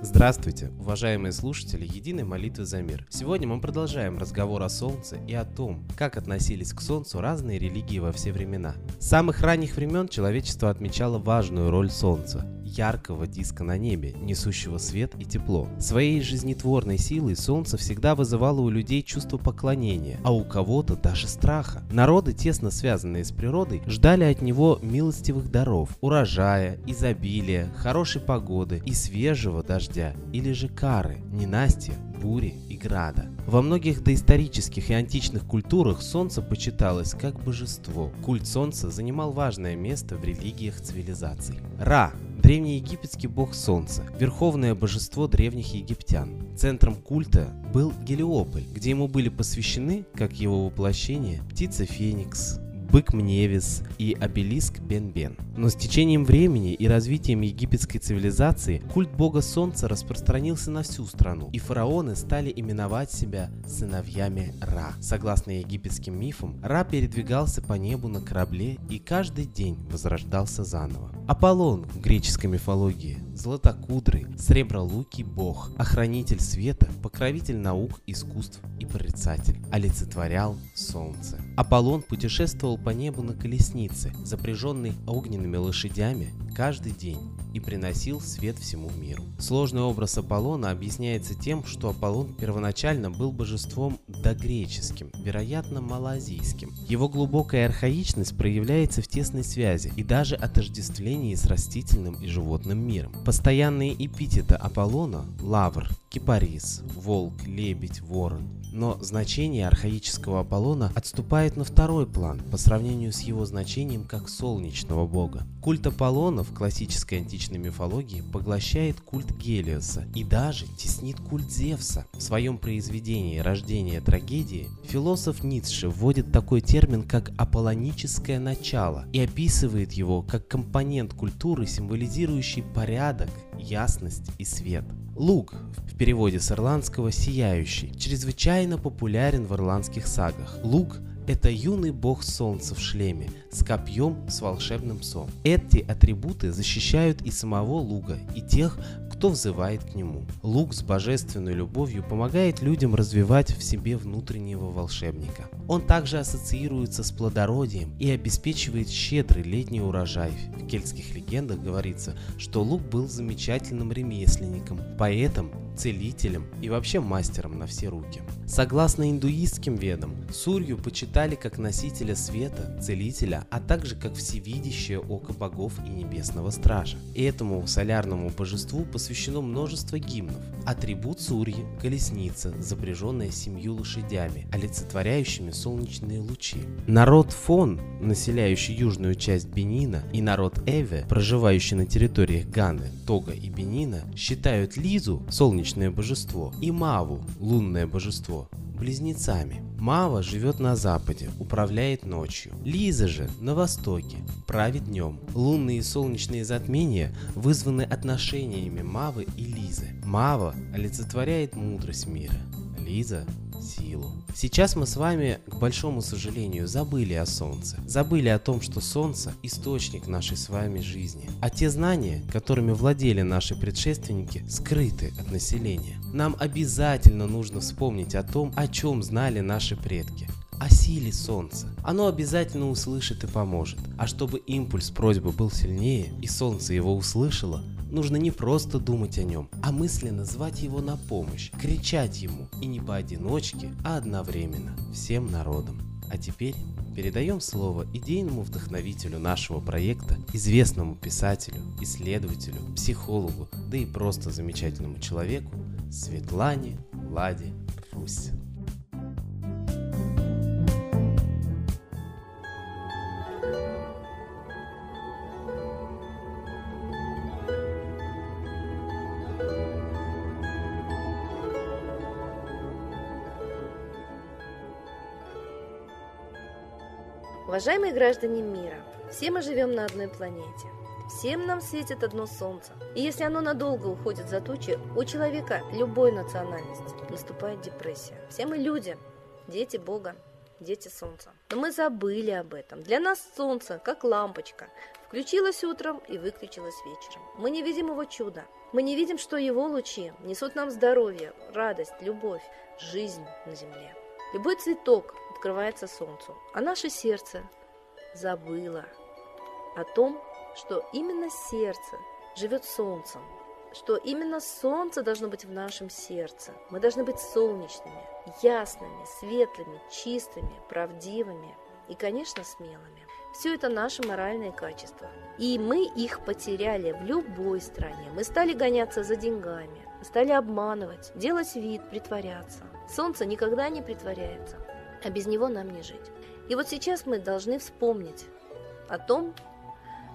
Здравствуйте, уважаемые слушатели Единой молитвы за мир. Сегодня мы продолжаем разговор о Солнце и о том, как относились к Солнцу разные религии во все времена. С самых ранних времен человечество отмечало важную роль Солнца яркого диска на небе, несущего свет и тепло. Своей жизнетворной силой Солнце всегда вызывало у людей чувство поклонения, а у кого-то даже страха. Народы, тесно связанные с природой, ждали от него милостивых даров, урожая, изобилия, хорошей погоды и свежего дождя, или же кары, ненастья, бури и града. Во многих доисторических и античных культурах солнце почиталось как божество. Культ солнца занимал важное место в религиях цивилизаций. Ра древнеегипетский бог солнца, верховное божество древних египтян. Центром культа был Гелиополь, где ему были посвящены, как его воплощение, птица Феникс, бык Мневис и обелиск Бен-Бен. Но с течением времени и развитием египетской цивилизации культ бога солнца распространился на всю страну, и фараоны стали именовать себя сыновьями Ра. Согласно египетским мифам, Ра передвигался по небу на корабле и каждый день возрождался заново. Аполлон в греческой мифологии златокудрый, сребролукий бог, охранитель света, покровитель наук, искусств и прорицатель, олицетворял солнце. Аполлон путешествовал по небу на колеснице, запряженной огненными лошадями, каждый день и приносил свет всему миру. Сложный образ Аполлона объясняется тем, что Аполлон первоначально был божеством догреческим, вероятно малазийским. Его глубокая архаичность проявляется в тесной связи и даже отождествлении с растительным и животным миром. Постоянные эпитеты Аполлона – лавр, кипарис, волк, лебедь, ворон но значение архаического Аполлона отступает на второй план по сравнению с его значением как солнечного бога. Культ Аполлона в классической античной мифологии поглощает культ Гелиоса и даже теснит культ Зевса. В своем произведении «Рождение трагедии» философ Ницше вводит такой термин, как аполлоническое начало и описывает его как компонент культуры, символизирующий порядок, ясность и свет. Луг в переводе с ирландского «сияющий» чрезвычайно популярен в ирландских сагах. Луг – это юный бог солнца в шлеме с копьем с волшебным псом. Эти атрибуты защищают и самого Луга, и тех, кто взывает к нему. Лук с божественной любовью помогает людям развивать в себе внутреннего волшебника. Он также ассоциируется с плодородием и обеспечивает щедрый летний урожай. В кельтских легендах говорится, что Лук был замечательным ремесленником, поэтом, целителем и вообще мастером на все руки. Согласно индуистским ведам, Сурью почитали как носителя света, целителя, а также как всевидящее око богов и небесного стража. И этому солярному божеству посвящено множество гимнов. Атрибут Сурьи – колесница, запряженная семью лошадями, олицетворяющими солнечные лучи. Народ Фон, населяющий южную часть Бенина, и народ Эве, проживающий на территориях Ганы, Тога и Бенина, считают Лизу, солнечное божество, и Маву, лунное божество, близнецами. Мава живет на западе, управляет ночью. Лиза же на востоке, правит днем. Лунные и солнечные затмения вызваны отношениями Мавы и Лизы. Мава олицетворяет мудрость мира. Лиза силу. Сейчас мы с вами, к большому сожалению, забыли о Солнце. Забыли о том, что Солнце – источник нашей с вами жизни. А те знания, которыми владели наши предшественники, скрыты от населения. Нам обязательно нужно вспомнить о том, о чем знали наши предки о силе Солнца. Оно обязательно услышит и поможет. А чтобы импульс просьбы был сильнее и Солнце его услышало, нужно не просто думать о нем, а мысленно звать его на помощь, кричать ему, и не поодиночке, а одновременно, всем народом. А теперь передаем слово идейному вдохновителю нашего проекта, известному писателю, исследователю, психологу, да и просто замечательному человеку Светлане Ладе Русь. Уважаемые граждане мира, все мы живем на одной планете. Всем нам светит одно солнце. И если оно надолго уходит за тучи, у человека любой национальности наступает депрессия. Все мы люди, дети Бога, дети солнца. Но мы забыли об этом. Для нас солнце, как лампочка, включилось утром и выключилось вечером. Мы не видим его чуда. Мы не видим, что его лучи несут нам здоровье, радость, любовь, жизнь на земле. Любой цветок открывается солнцу, а наше сердце забыло о том, что именно сердце живет солнцем, что именно солнце должно быть в нашем сердце. Мы должны быть солнечными, ясными, светлыми, чистыми, правдивыми и, конечно, смелыми. Все это наши моральные качества. И мы их потеряли в любой стране. Мы стали гоняться за деньгами, стали обманывать, делать вид, притворяться. Солнце никогда не притворяется, а без него нам не жить. И вот сейчас мы должны вспомнить о том,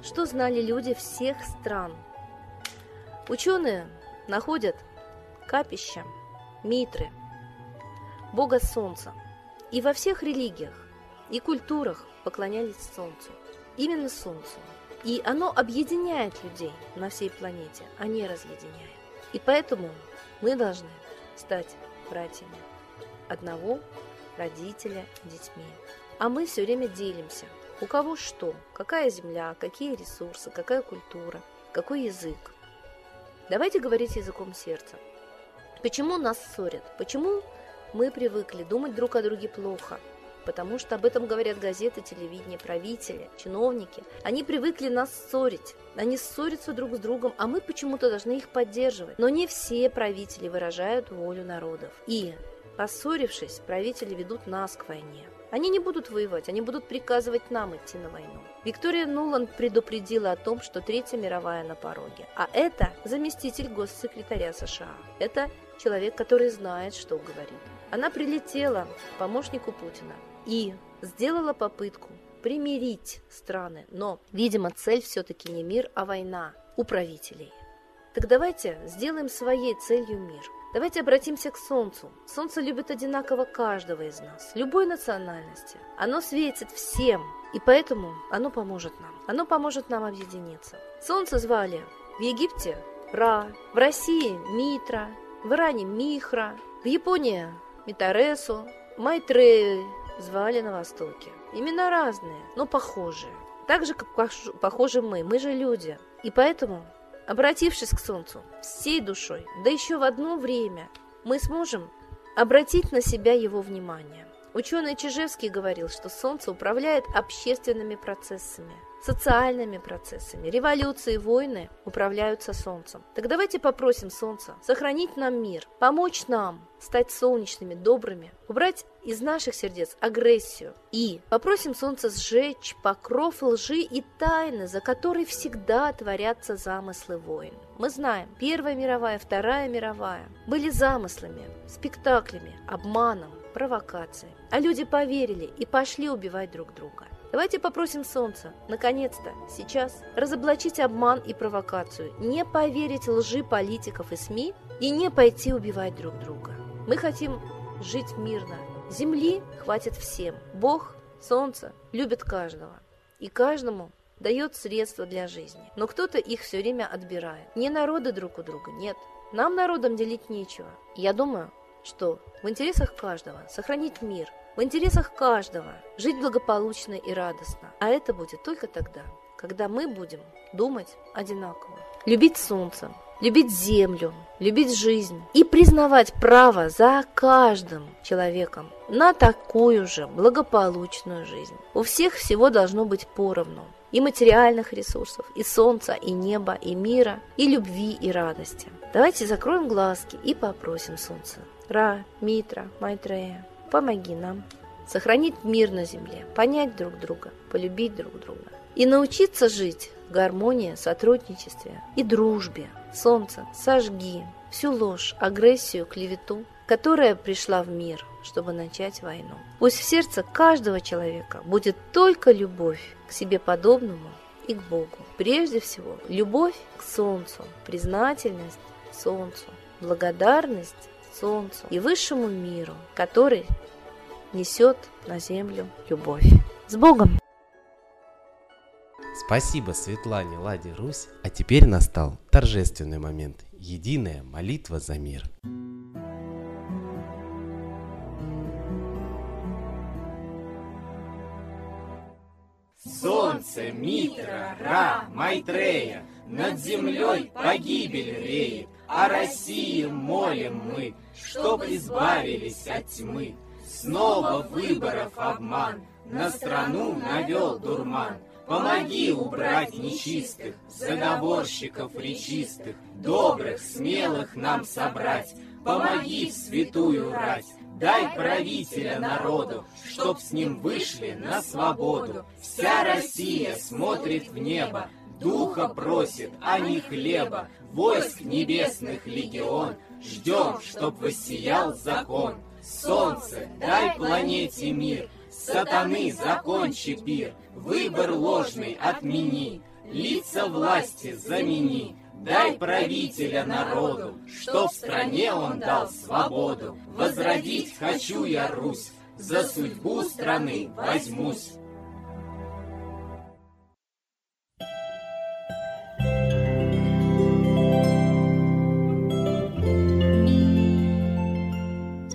что знали люди всех стран. Ученые находят капища, митры, бога солнца. И во всех религиях и культурах поклонялись солнцу. Именно солнцу. И оно объединяет людей на всей планете, а не разъединяет. И поэтому мы должны стать братьями одного родителя детьми. А мы все время делимся – у кого что, какая земля, какие ресурсы, какая культура, какой язык. Давайте говорить языком сердца. Почему нас ссорят? Почему мы привыкли думать друг о друге плохо? Потому что об этом говорят газеты, телевидение, правители, чиновники. Они привыкли нас ссорить. Они ссорятся друг с другом, а мы почему-то должны их поддерживать. Но не все правители выражают волю народов. И, поссорившись, правители ведут нас к войне. Они не будут воевать, они будут приказывать нам идти на войну. Виктория Нуланд предупредила о том, что Третья мировая на пороге. А это заместитель госсекретаря США. Это человек, который знает, что говорит. Она прилетела к помощнику Путина и сделала попытку примирить страны. Но, видимо, цель все-таки не мир, а война у правителей. Так давайте сделаем своей целью мир – Давайте обратимся к Солнцу. Солнце любит одинаково каждого из нас, любой национальности. Оно светит всем, и поэтому оно поможет нам. Оно поможет нам объединиться. Солнце звали в Египте Ра, в России Митра, в Иране Михра, в Японии Митаресу, Майтрею звали на Востоке. Имена разные, но похожие. Так же, как похожи мы. Мы же люди. И поэтому Обратившись к Солнцу всей душой, да еще в одно время, мы сможем обратить на себя его внимание. Ученый Чижевский говорил, что Солнце управляет общественными процессами – социальными процессами. Революции, войны управляются Солнцем. Так давайте попросим Солнца сохранить нам мир, помочь нам стать солнечными, добрыми, убрать из наших сердец агрессию и попросим Солнце сжечь покров лжи и тайны, за которой всегда творятся замыслы войн. Мы знаем, Первая мировая, Вторая мировая были замыслами, спектаклями, обманом, провокацией. А люди поверили и пошли убивать друг друга. Давайте попросим Солнца, наконец-то, сейчас, разоблачить обман и провокацию, не поверить лжи политиков и СМИ и не пойти убивать друг друга. Мы хотим жить мирно. Земли хватит всем. Бог, Солнце любит каждого. И каждому дает средства для жизни. Но кто-то их все время отбирает. Не народы друг у друга, нет. Нам народам делить нечего. Я думаю, что в интересах каждого сохранить мир, в интересах каждого жить благополучно и радостно. А это будет только тогда, когда мы будем думать одинаково. Любить солнце, любить землю, любить жизнь и признавать право за каждым человеком на такую же благополучную жизнь. У всех всего должно быть поровну. И материальных ресурсов, и солнца, и неба, и мира, и любви, и радости. Давайте закроем глазки и попросим солнце. Ра, Митра, Майтрея, Помоги нам сохранить мир на земле, понять друг друга, полюбить друг друга и научиться жить в гармонии, сотрудничестве и дружбе. Солнце, сожги всю ложь, агрессию, клевету, которая пришла в мир, чтобы начать войну. Пусть в сердце каждого человека будет только любовь к себе подобному и к Богу. Прежде всего, любовь к Солнцу, признательность Солнцу, благодарность солнцу и высшему миру, который несет на землю любовь. С Богом! Спасибо Светлане Ладе Русь. А теперь настал торжественный момент. Единая молитва за мир. Солнце, Митра, Ра, Майтрея, Над землей погибель реет, О России молим мы, Чтоб избавились от тьмы. Снова выборов обман, На страну навел дурман. Помоги убрать нечистых, заговорщиков речистых, Добрых, смелых нам собрать, Помоги в святую рать, Дай правителя народу, чтоб с ним вышли на свободу. Вся Россия смотрит в небо, духа просит, а не хлеба. Войск небесных легион, ждем, чтоб воссиял закон. Солнце, дай планете мир, сатаны закончи пир, выбор ложный отмени, лица власти замени. Дай правителя народу, что в стране он дал свободу. Возродить хочу я Русь, за судьбу страны возьмусь.